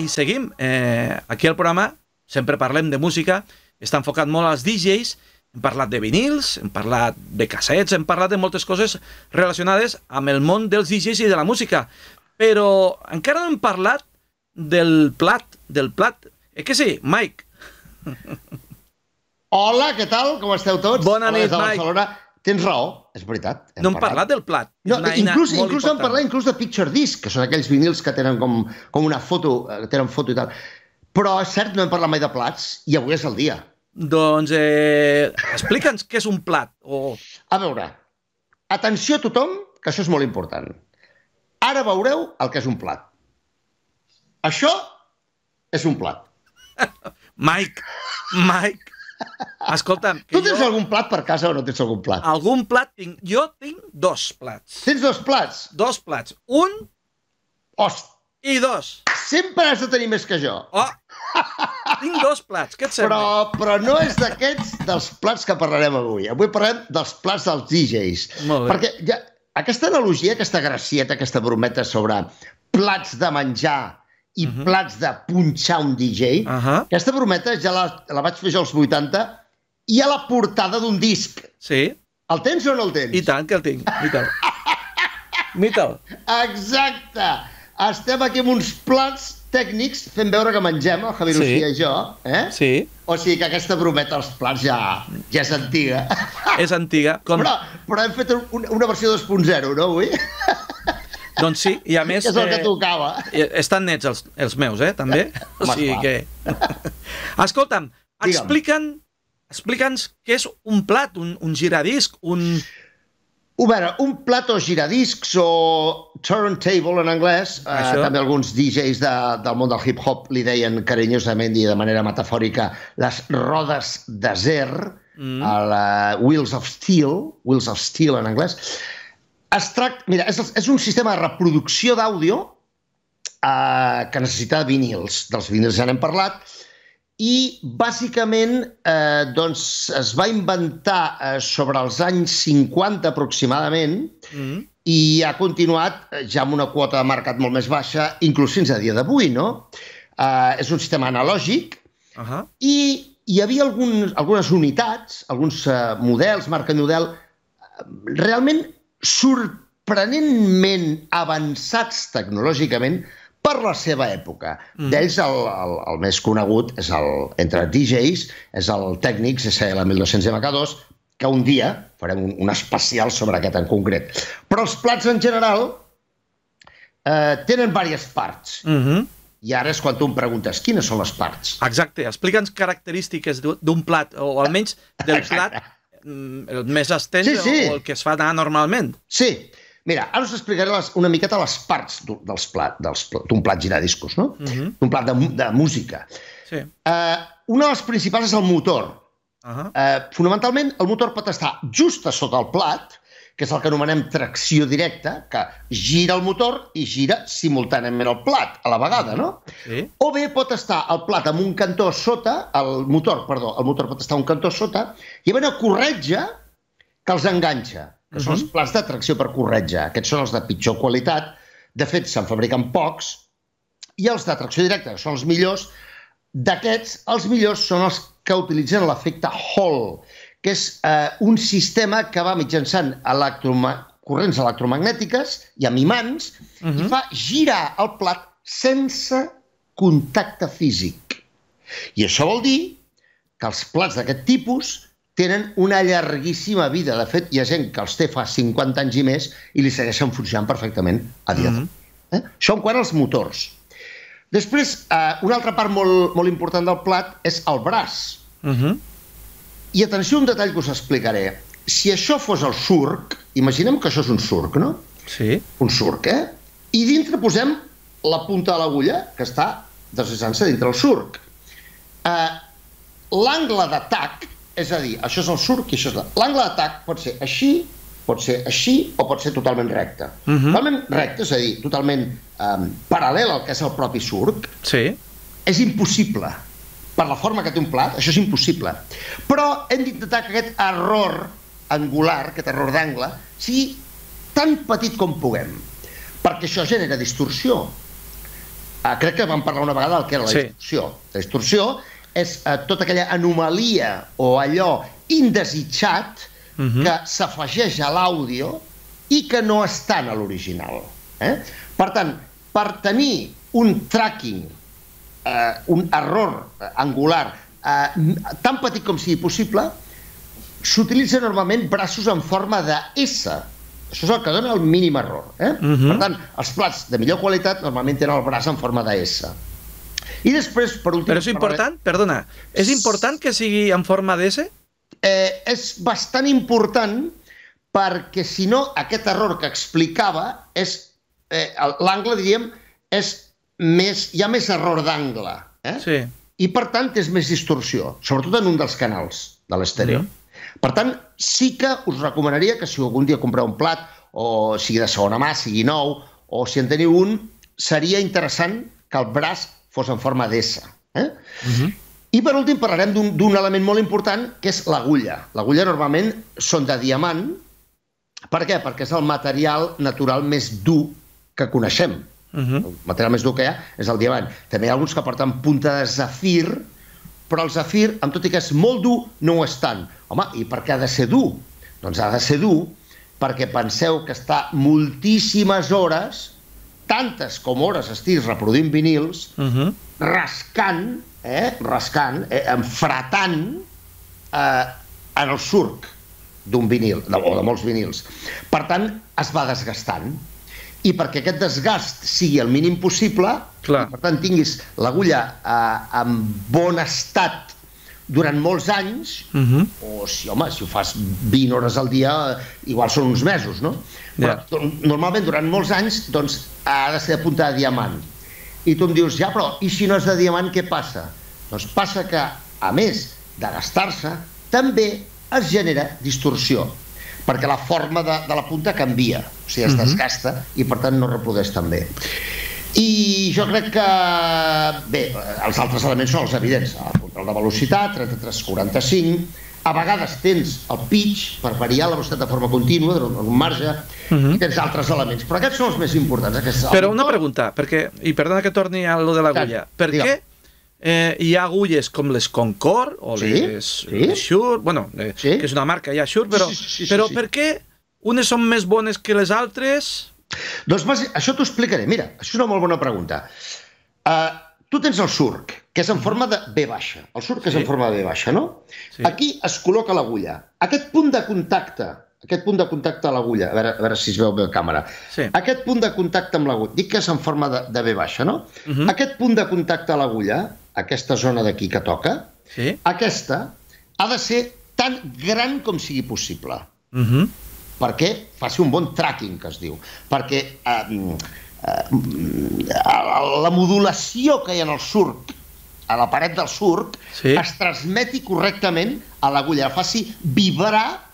i seguim. Eh, aquí al programa sempre parlem de música, està enfocat molt als DJs, hem parlat de vinils, hem parlat de cassets, hem parlat de moltes coses relacionades amb el món dels DJs i de la música, però encara no hem parlat del plat, del plat. Eh que sí, Mike? Hola, què tal? Com esteu tots? Bona nit, Hola, Mike. Barcelona. Tens raó, és veritat. No hem parlat del plat. No, inclús, inclús important. parlar inclús de picture disc, que són aquells vinils que tenen com, com una foto, eh, tenen foto i tal. Però és cert, no hem parlat mai de plats, i avui és el dia. Doncs eh, explica'ns què és un plat. O... A veure, atenció a tothom, que això és molt important. Ara veureu el que és un plat. Això és un plat. Mike, Mike, escolta'm, que Tu tens jo algun plat per casa o no tens algun plat? algun plat tinc. Jo tinc dos plats. Tens dos plats? Dos plats. Un Host, i dos. sempre has de tenir més que jo. Oh, tinc dos plats. Què et sembla? Però, però no és d'aquests dels plats que parlarem avui. Avui parlem dels plats dels DJs. Molt bé. Perquè ja, aquesta analogia, aquesta gracieta, aquesta brometa sobre plats de menjar i uh -huh. plats de punxar un DJ, uh Uh -huh. aquesta brometa ja la, la vaig fer jo als 80 i a la portada d'un disc. Sí, El tens o no el tens? i tant que el tinc. I tant. I tant. Exacte! Estem aquí amb uns plats tècnics fent veure que mengem, el Javier Sí. Lucía i jo, eh? Sí, O sigui que aquesta brometa als plats ja, ja és antiga. és antiga. Com... Però, però hem fet un, una versió 2.0, no, avui? Doncs sí, i a més... és el que tocava. eh, estan nets els, els meus, eh, també. O sigui que... Escolta'm, explica'm, explica'ns què és un plat, un, un giradisc, un... A veure, un plat o giradiscs o turntable en anglès, eh, també alguns DJs de, del món del hip-hop li deien carinyosament i de manera metafòrica les rodes d'acer, mm. el uh, Wheels of Steel, Wheels of Steel en anglès. Es tracta, mira, és, és un sistema de reproducció d'àudio eh, que necessita vinils. Dels vinils ja n'hem parlat. I, bàsicament, eh, doncs, es va inventar eh, sobre els anys 50 aproximadament Mm. i ha continuat eh, ja amb una quota de mercat molt més baixa, inclús fins a dia d'avui, no? Eh, és un sistema analògic Uh -huh. i hi havia algun, algunes unitats, alguns eh, models, marca model, eh, realment sorprenentment avançats tecnològicament per la seva època. Mm. D'ells, el, el, el més conegut és el, entre DJs, és el Technics SL 1200 MK2, que un dia farem un, un especial sobre aquest en concret. Però els plats en general eh, tenen diverses parts. Uh -huh. I ara és quan tu em preguntes quines són les parts. Exacte, explica'ns característiques d'un- plat, o almenys del plat mm, el més estès Sí, sí. o el que es fa anar normalment. Sí, mira, ara us explicaré les, una miqueta les parts d'un dels plat, dels, d'un plat giradiscos, no? Uh Mhm. -huh. D'un plat de, de música. Sí. Uh, una de les principals és el motor. Uh -huh. Uh, fonamentalment, el motor pot estar just a sota el plat, que és el que anomenem tracció directa, que gira el motor i gira simultàniament el plat a la vegada, no? Sí. O bé pot estar el plat amb un cantó a sota, el motor, perdó, el motor pot estar un cantó a sota, i hi ha una corretja que els enganxa, que uh -huh. són els plats de tracció per corretja. Aquests són els de pitjor qualitat, de fet se'n fabriquen pocs, i els de tracció directa, que són els millors, d'aquests, els millors són els que utilitzen l'efecte Hall, que és eh, un sistema que va mitjançant electroma corrents electromagnètiques i amb imants uh -huh. i fa girar el plat sense contacte físic. I això vol dir que els plats d'aquest tipus tenen una llarguíssima vida. De fet, hi ha gent que els té fa 50 anys i més i li segueixen funcionant perfectament a dia d'avui. Eh? Això en quant als motors. Després, eh, una altra part molt, molt important del plat és el braç. Uh -huh. I atenció a un detall que us explicaré. Si això fos el surc, imaginem que això és un surc, no? Sí. Un surc, eh? I dintre posem la punta de l'agulla, que està deslizant-se dintre el surc. Eh, L'angle d'atac, és a dir, això és el surc i això és la... L'angle d'atac pot ser així, pot ser així o pot ser totalment recte. Uh -huh. Totalment recte, és a dir, totalment eh, paral·lel al que és el propi surc, Sí. és impossible. Per la forma que té un plat, això és impossible. Però hem d'intentar que aquest error angular, aquest error d'angle, sigui tan petit com puguem, perquè això genera distorsió. Uh, crec que vam parlar una vegada del que era la Sí. distorsió. La distorsió és uh, tota aquella anomalia o allò indesitjat Mhm. que s'afegeix a l'àudio i que no està en l'original. Eh? Per tant, per tenir un tracking, eh, un error angular eh, tan petit com sigui possible, s'utilitza normalment braços en forma de S. Això és el que dona el mínim error. Eh? Mhm. Per tant, els plats de millor qualitat normalment tenen el braç en forma de S. I després, per últim... Però és important, perdona, és important que sigui en forma d'S? Eh, és bastant important perquè, si no, aquest error que explicava és... Eh, L'angle, diríem, és més... Hi ha més error d'angle. Eh? Sí. i per tant és més distorsió, sobretot en un dels canals de l'estèreo. Mhm. Per tant, sí que us recomanaria que si algun dia compreu un plat, o sigui de segona mà, sigui nou, o si en teniu un, seria interessant que el braç fos en forma d'S. Eh? Mhm. I per últim parlarem d'un d'un element molt important, que és l'agulla. L'agulla normalment són de diamant. Per què? Perquè és el material natural més dur que coneixem. Mhm. El material més dur que hi ha és el diamant. També hi ha alguns que porten punta de zafir, però el zafir, amb tot i que és molt dur, no ho és tant. Home, i per què ha de ser dur? Doncs ha de ser dur perquè penseu que està moltíssimes hores, tantes com hores estiguis reproduint vinils, Mhm. rascant, eh, rascant, eh, enfratant eh, en el surc d'un vinil, de, o de molts vinils. Per tant, es va desgastant. I perquè aquest desgast sigui el mínim possible, Clar. per tant tinguis l'agulla eh, en bon estat durant molts anys, Mhm. o si, home, si ho fas 20 hores al dia, igual són uns mesos, no? Però Ja. do- normalment durant molts anys doncs, ha de ser de punta de diamant. I tu em dius, ja, però i si no és de diamant, què passa? Doncs passa que, a més de gastar-se, també es genera distorsió, perquè la forma de, de la punta canvia, o sigui, es Mhm. desgasta i per tant no reprodueix tan bé. I jo crec que, bé, els altres elements són els evidents, el control de velocitat, 33-45, a vegades tens el pitch per variar la velocitat de forma contínua, en un marge, Mhm. i tens altres elements, però aquests són els més importants. Aquests, Però una pregunta, perquè, i perdona que torni a lo de l'agulla, per digue'm. què eh, hi ha agulles com les Concord o Sí, les, sí. les Shure, bueno, eh, Sí. que és una marca ja Shure, però, Sí, sí, sí, sí, però sí. per què unes són més bones que les altres? Doncs això t'ho explicaré. Mira, això és una molt bona pregunta. Uh, tu tens el surc, que és en forma de B baixa. El surc és Sí. en forma de B baixa, no? Sí. Aquí es col·loca l'agulla. Aquest punt de contacte, aquest punt de contacte a l'agulla, a veure, a veure si es veu bé a càmera. Sí. Aquest punt de contacte amb l'agulla, dic que és en forma de, de B baixa, no? Mhm. Aquest punt de contacte a l'agulla, aquesta zona d'aquí que toca, Sí. aquesta ha de ser tan gran com sigui possible Mhm. perquè faci un bon tracking, que es diu. Perquè eh, eh, la modulació que hi ha en el surc, a la paret del surc, Sí. es transmeti correctament a l'agulla, la faci vibrar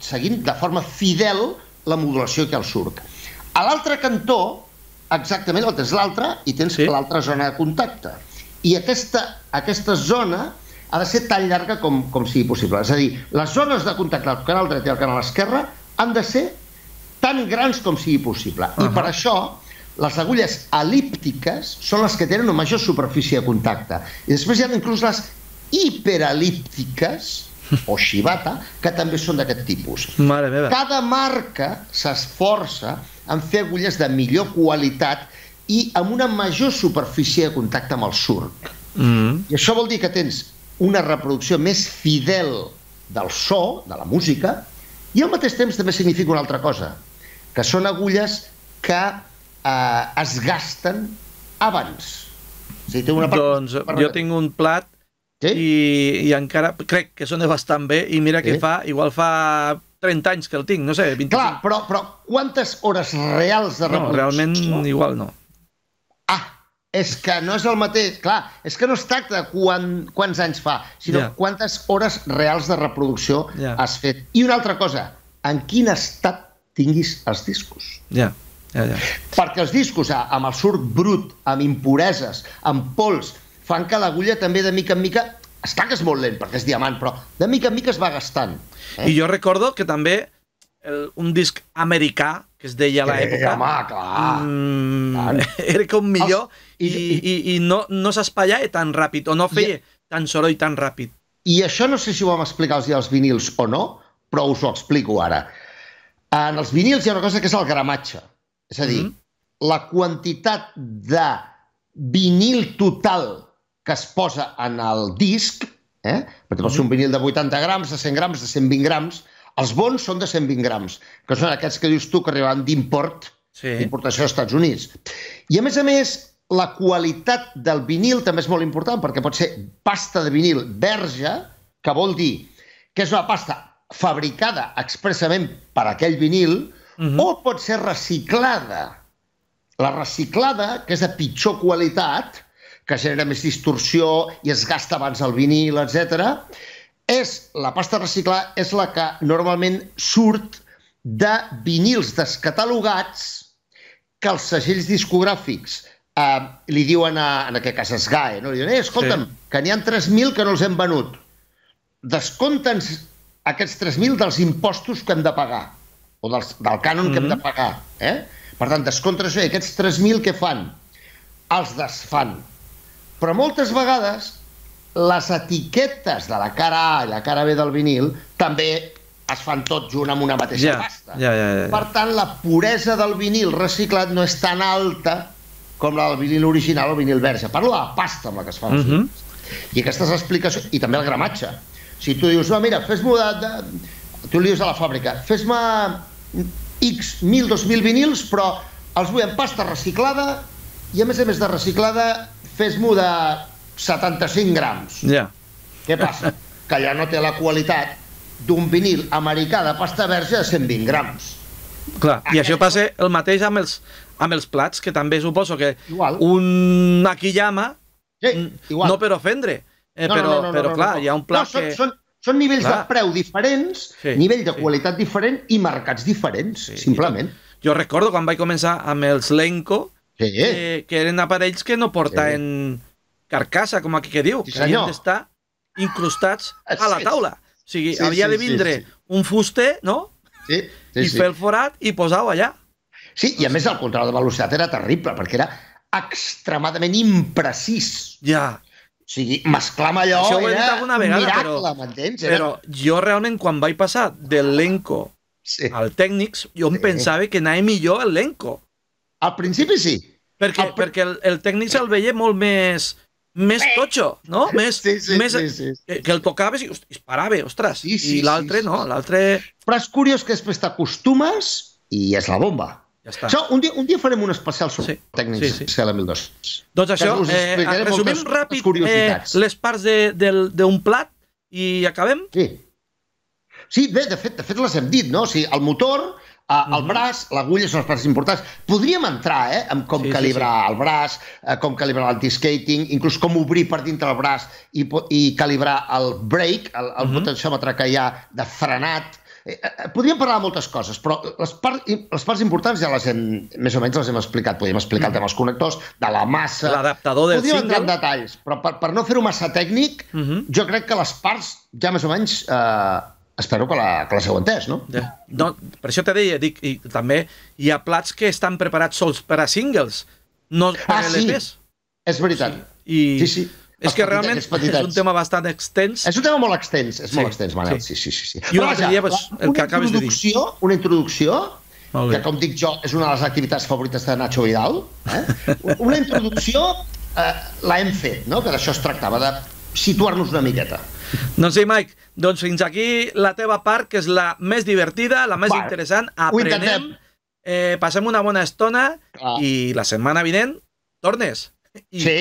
seguint de forma fidel la modulació que al surc. A l'altre cantó, exactament, el tens l'altre i tens Sí. l'altra zona de contacte. I aquesta, aquesta zona ha de ser tan llarga com, com sigui possible. És a dir, les zones de contacte del canal dret i el canal esquerre han de ser tan grans com sigui possible. I Ahà. per això les agulles elíptiques són les que tenen una major superfície de contacte. I després hi ha inclús les hiperelíptiques, o shibata, que també són d'aquest tipus. Mare meva. Cada marca s'esforça en fer agulles de millor qualitat i amb una major superfície de contacte amb el surc. Mhm. I això vol dir que tens una reproducció més fidel del so, de la música, i al mateix temps també significa una altra cosa, que són agulles que eh, es gasten abans. O sigui, té una part... Doncs jo tinc un plat Sí? i, i encara crec que sona bastant bé i mira que Sí. fa, igual fa 30 anys que el tinc, no sé, 25. Clar, però, però quantes hores reals de no, reproducció? realment igual no. Ah, és que no és el mateix. Clar, és que no es tracta de quan, quants anys fa, sinó Ja. quantes hores reals de reproducció Ja. has fet. I una altra cosa, en quin estat tinguis els discos. Ja, ja, ja. Perquè els discos amb el surc brut, amb impureses, amb pols, fan que l'agulla també de mica en mica, està que és molt lent perquè és diamant, però de mica en mica es va gastant. I jo recordo que també el, un disc americà, que es deia a l'època. Eh, home, clar. Mm, era com millor Els- i, i- i, i no, no s'espaiava tan ràpid o no feia tan soroll tan ràpid. I això no sé si ho vam explicar els, els vinils o no, però us ho explico ara. En els vinils hi ha una cosa que és el gramatge. És a dir, Mhm. la quantitat de vinil total que es posa en el disc, eh? perquè pot ser un vinil de 80 grams, de 100 grams, de 120 grams, els bons són de 120 grams, que són aquests que dius tu que arriben d'import, Sí. importació als Estats Units. I a més a més, la qualitat del vinil també és molt important perquè pot ser pasta de vinil verge, que vol dir que és una pasta fabricada expressament per aquell vinil, Mhm. o pot ser reciclada. La reciclada, que és de pitjor qualitat, que genera més distorsió i es gasta abans el vinil, etc. és la pasta reciclada és la que normalment surt de vinils descatalogats que els segells discogràfics eh, li diuen a, en aquest cas a SGAE, no? li diuen, eh, escolta'm, Sí. que n'hi ha 3.000 que no els hem venut. Descompten aquests 3.000 dels impostos que hem de pagar, o dels, del cànon mm -hmm. que hem de pagar. Eh? Per tant, descompten això i aquests 3.000 què fan? Els desfan. Però moltes vegades les etiquetes de la cara A i la cara B del vinil també es fan tot junt amb una mateixa Ja, pasta. ja, ja, ja. Per tant, la puresa del vinil reciclat no és tan alta com la del vinil original o vinil verge. Parlo de la pasta amb la que es fa. Uh -huh. I aquestes explicacions... I també el gramatge. Si tu dius, no, mira, fes-m'ho de, de... Tu li dius a la fàbrica, fes-me X, 1.000, 2.000 vinils, però els vull en pasta reciclada i, a més a més de reciclada, fes-m'ho de 75 grams. Ja. Què passa? Que allà no té la qualitat d'un vinil americà de pasta verge de 120 grams. Clar, i això passa el mateix amb els, amb els plats, que també suposo que Igual. un Akiyama, Sí, igual. no per ofendre, eh, però, però clar, hi ha un plat no, són, que... Són, són nivells Clar. de preu diferents, Sí, nivell de sí. qualitat diferent i mercats diferents, Sí, simplement. Jo recordo quan vaig començar amb els Lenco, Sí, eh, que eren aparells que no portaven carcassa, com aquí que diu, Sí, que havien d'estar incrustats a la Sí, taula. O sigui, Sí, havia sí, de sí, vindre sí. un fuster, no?, sí, sí, i sí. fer el forat i posar-ho allà. sí, i a més el control de velocitat era terrible, perquè era extremadament imprecís. Ja, O sigui, mesclar amb allò Això ho he dit alguna vegada, miracle, però- m'entens? Era... però jo realment quan vaig passar del Lenco Sí. al Tècnics, jo em Sí. pensava que anava millor el Lenco. Al principi sí. Perquè, El pr- perquè el, el Tècnics el veia molt més més totxo, no? Més, Sí, sí, més, sí, sí. Que, que el tocaves i hosti, es parava, ostres. Sí, sí, I l'altre sí, sí. no, l'altre Però és curiós que després t'acostumes i és la bomba. ja està. Això, un dia, un dia farem un especial sobre Sí, tècnics sí, sí. CL1200. Doncs això, eh, resumim ràpid eh, curiositats. les parts de- del- d'un plat i acabem? Sí. Sí, bé, de fet, de fet les hem dit, no? O sigui, el motor, el Mhm. braç, l'agulla són les parts importants. Podríem entrar, eh, en com Sí, sí, calibrar el braç, eh, com calibrar l'anti-skating, inclús com obrir per dintre el braç i, i calibrar el brake, el, el Mhm. potenciòmetre que hi ha de frenat. Eh, eh, Podríem parlar de moltes coses, però les, part, les parts importants ja les hem, més o menys les hem explicat. Podríem explicar el tema dels connectors, de la massa... L'adaptador del Podríem entrar en single. detalls, però per, per no fer-ho massa tècnic, Mhm. jo crec que les parts ja més o menys eh, espero que, la, que les heu entès, no? No, per això te deia, dic, i també hi ha plats que estan preparats sols per a singles, no per Ah, a sí. LPs. És veritat. I Sí, sí. és que petitets, realment petitets. és un tema bastant extens. És un tema molt extens, és Sí, molt extens, Manel. sí. Sí, sí, sí. sí. I un Però altre vaja, dia, pues, el una que acabes de dir. Una introducció, que com dic jo, és una de les activitats favorites de Nacho Vidal. Eh? Una introducció eh, la hem fet, no? que d'això es tractava, de situar-nos una miqueta. Doncs sí, Mike, doncs fins aquí la teva part, que és la més divertida, la més Va, interessant. Aprenem, eh, passem una bona estona Clar. i la setmana vinent tornes. I Sí,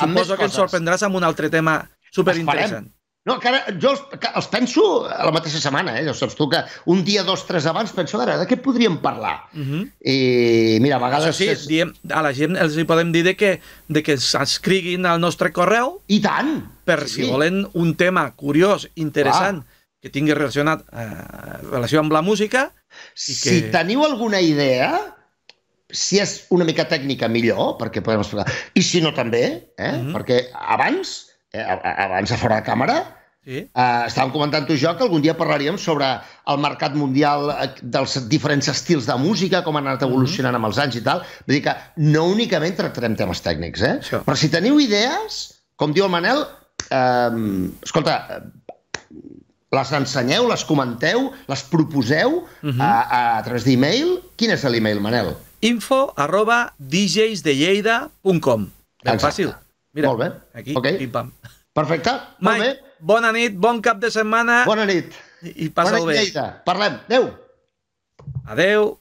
amb més suposo que ens sorprendràs amb un altre tema superinteressant. No, que ara jo els, que els penso a la mateixa setmana, eh? Ja saps tu que un dia, dos, tres abans penso, a veure, de què podríem parlar? Uh -huh. I mira, a Això vegades... sí, és... diem, a la gent els hi podem dir de que, de que ens escriguin al nostre correu I tant! per si volen un tema curiós, interessant, que tingui relacionat eh, relació amb la música. I Si que- teniu alguna idea, si és una mica tècnica, millor, perquè podem explicar. I si no, també, eh? Mhm. Perquè abans, eh, abans de fora de càmera, Sí. Uh, estàvem comentant tu i jo que algun dia parlaríem sobre el mercat mundial eh, dels diferents estils de música, com han anat Mhm. evolucionant amb els anys i tal. Vull dir que no únicament tractarem temes tècnics, eh? Això. Però si teniu idees, com diu el Manel, eh, escolta, eh, les ensenyeu, les comenteu, les proposeu Mhm. a, a, a través d'e-mail. Quin és l'e-mail, Manel? info arroba djsdelleida.com. Ben Exacte. fàcil. Mira, Molt bé. aquí, Ok. pim-pam. Perfecte, molt bé. Bona nit, bon cap de setmana Bona nit. i, i passa-ho bé. Lleida. Parlem. Adéu. Adeu.